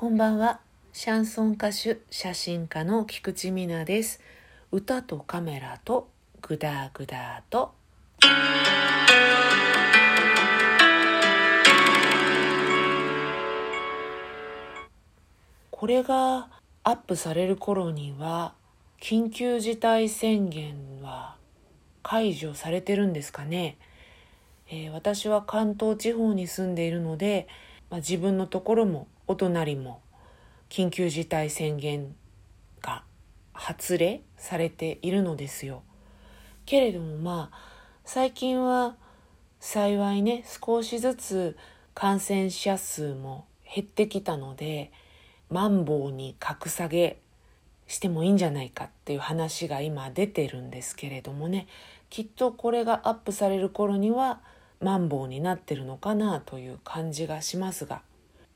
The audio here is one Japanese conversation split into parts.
こんばんは。シャンソン歌手、写真家の菊池美奈です。歌とカメラとグダグダと。これがアップされる頃には緊急事態宣言は解除されてるんですかね、えー私は関東地方に住んでいるので、まあ、自分のところもお隣も緊急事態宣言が発令されているのですよ。けれどもまあ最近は幸いね少しずつ感染者数も減ってきたのでマンボウに格下げしてもいいんじゃないかっていう話が今出てるんですけれどもねきっとこれがアップされる頃にはマンボウになってるのかなという感じがしますが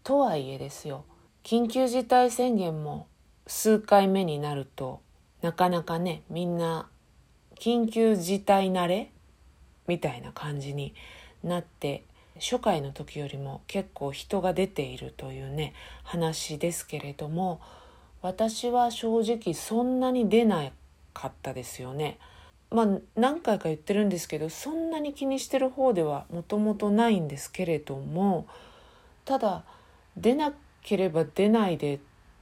とはいえですよ緊急事態宣言も数回目になるとなかなかねみんな緊急事態慣れ？みたいな感じになって初回の時よりも結構人が出ているというね話ですけれども私は正直そんなに出なかったですよね。まあ何回か言ってるんですけどそんなに気にしてる方ではもともとないんですけれどもただ出なければ出ないで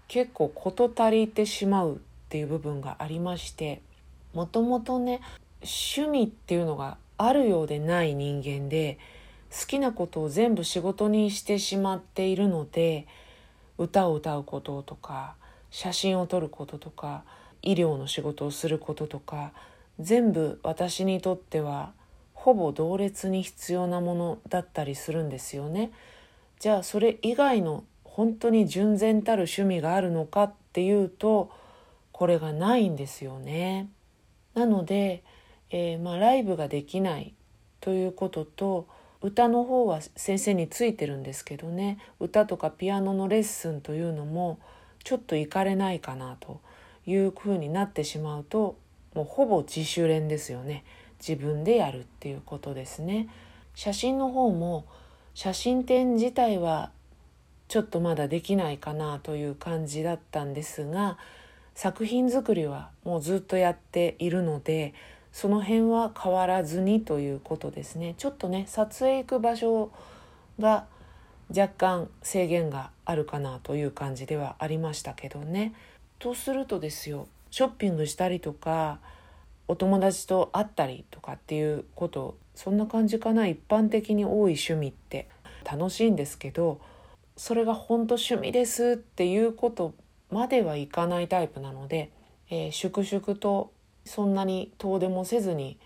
結構事足りてしまうっていう部分がありましてもともとね趣味っていうのがあるようでない人間で好きなことを全部仕事にしてしまっているので歌を歌うこととか写真を撮ることとか医療の仕事をすることとか全部私にとってはほぼ同列に必要なものだったりするんですよね。じゃあそれ以外の本当に純然たる趣味があるのかっていうとこれがないんですよね。なので、えーまあ、ライブができないということと歌の方は先生についてるんですけどね歌とかピアノのレッスンというのもちょっと行かれないかなというふうになってしまうともうほぼ自主練ですよね自分でやるっていうことですね。写真の方も写真展自体はちょっとまだできないかなという感じだったんですが作品作りはもうずっとやっているのでその辺は変わらずにということですね。ちょっとね撮影行く場所が若干制限があるかなという感じではありましたけどね。とするとですよショッピングしたりとかお友達と会ったりとかっていうことそんな感じかな一般的に多い趣味って。楽しいんですけどそれが本当趣味ですっていうことまではいかないタイプなので、えー粛々とそんなに遠出もせずに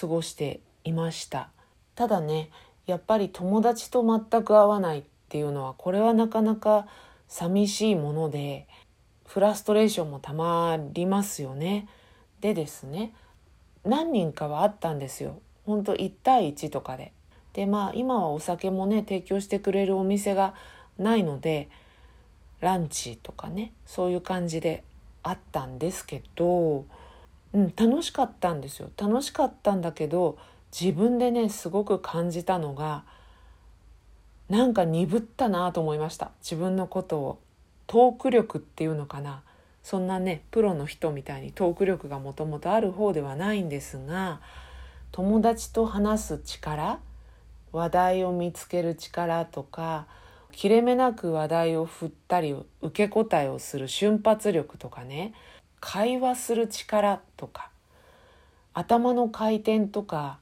過ごしていました。ただねやっぱり友達と全く会わないっていうのはこれはなかなか寂しいものでフラストレーションもたまりますよね。でですね何人かはあったんですよ。ほんと1対1とかで。でまあ今はお酒もね提供してくれるお店がないのでランチとかねそういう感じであったんですけど、うん、楽しかったんですよ。楽しかったんだけど自分でねすごく感じたのがなんか鈍ったなと思いました。自分のことを。トーク力っていうのかな。そんなねプロの人みたいにトーク力がもともとある方ではないんですが友達と話す力話題を見つける力とか切れ目なく話題を振ったり受け答えをする瞬発力とかね会話する力とか頭の回転とか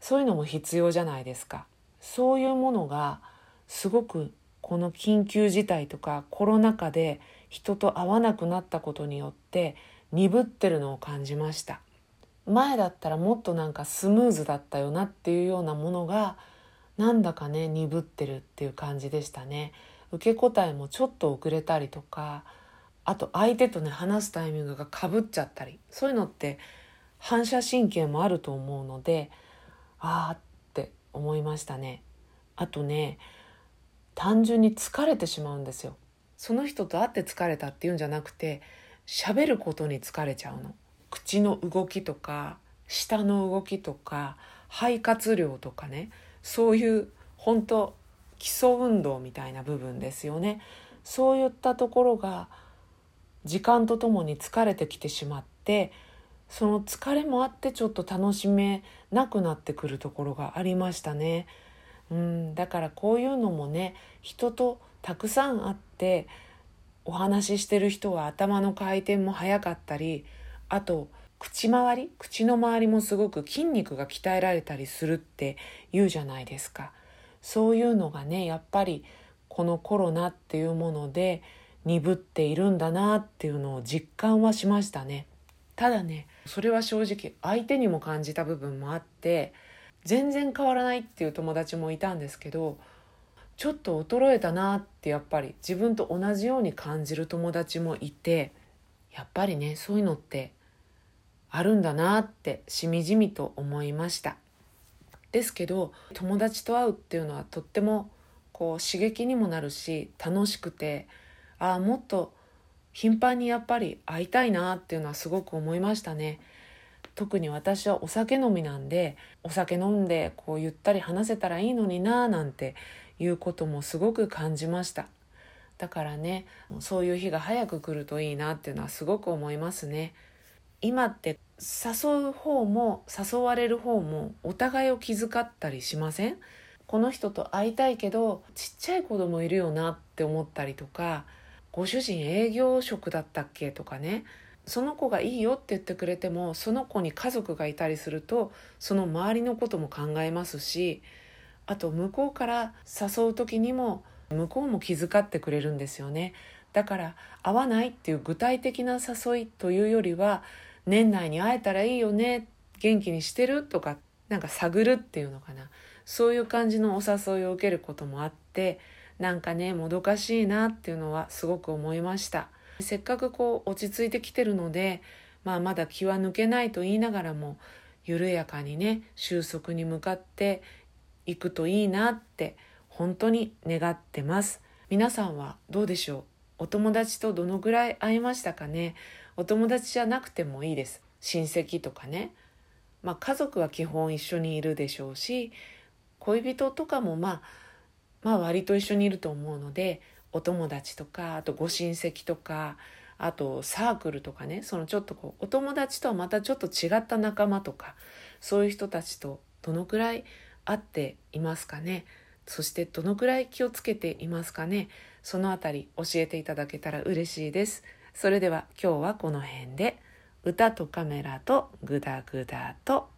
そういうのも必要じゃないですか。そういうものがすごくこの緊急事態とかコロナ禍で人と会わなくなったことによって鈍ってるのを感じました。前だったらもっとなんかスムーズだったよなっていうようなものがなんだかね鈍ってるっていう感じでしたね。受け答えもちょっと遅れたりとかあと相手とね話すタイミングがかぶっちゃったりそういうのって反射神経もあると思うのでああって思いましたね。あとね単純に疲れてしまうんですよ。その人と会って疲れたっていうんじゃなくて喋ることに疲れちゃうの。口の動きとか舌の動きとか肺活量とかねそういう本当基礎運動みたいな部分ですよねそういったところが時間とともに疲れてきてしまってその疲れもあってちょっと楽しめなくなってくるところがありましたね。うん、だからこういうのもね人とたくさん会ってお話ししてる人は頭の回転も速かったりあと口周り口の周りもすごく筋肉が鍛えられたりするって言うじゃないですか。そういうのがねやっぱりこのコロナっていうもので鈍っているんだなっていうのを実感はしましたね。ただねそれは正直相手にも感じた部分もあって全然変わらないっていう友達もいたんですけどちょっと衰えたなってやっぱり自分と同じように感じる友達もいてやっぱりねそういうのってあるんだなってしみじみと思いました。ですけど友達と会うっていうのはとってもこう刺激にもなるし楽しくてああもっと頻繁にやっぱり会いたいなっていうのはすごく思いましたね。特に私はお酒飲みなんでお酒飲んでこうゆったり話せたらいいのにななんていうこともすごく感じました。だからねそういう日が早く来るといいなっていうのはすごく思いますね。今って誘う方も誘われる方もお互いを気遣ったりしません？この人と会いたいけどちっちゃい子供いるよなって思ったりとかご主人営業職だったっけとかね。その子がいいよって言ってくれてもその子に家族がいたりするとその周りのことも考えますしあと向こうから誘う時にも向こうも気遣ってくれるんですよね。だから会わないっていう具体的な誘いというよりは年内に会えたらいいよね元気にしてるとかなんか探るっていうのかな。そういう感じのお誘いを受けることもあってなんかねもどかしいなっていうのはすごく思いました。せっかくこう落ち着いてきてるので、まあ、まだ気は抜けないと言いながらも緩やかにね収束に向かっていくといいなって本当に願ってます。皆さんはどうでしょう？お友達とどのぐらい会えましたかね？お友達じゃなくてもいいです。親戚とかね。まあ家族は基本一緒にいるでしょうし恋人とかもまあまあ割と一緒にいると思うのでお友達とかあとご親戚とかあとサークルとかねそのちょっとこうお友達とはまたちょっと違った仲間とかそういう人たちとどのくらい会っていますかね。そしてどのくらい気をつけていますかね。そのあたり教えていただけたら嬉しいです。それでは今日はこの辺で歌とカメラとグダグダと。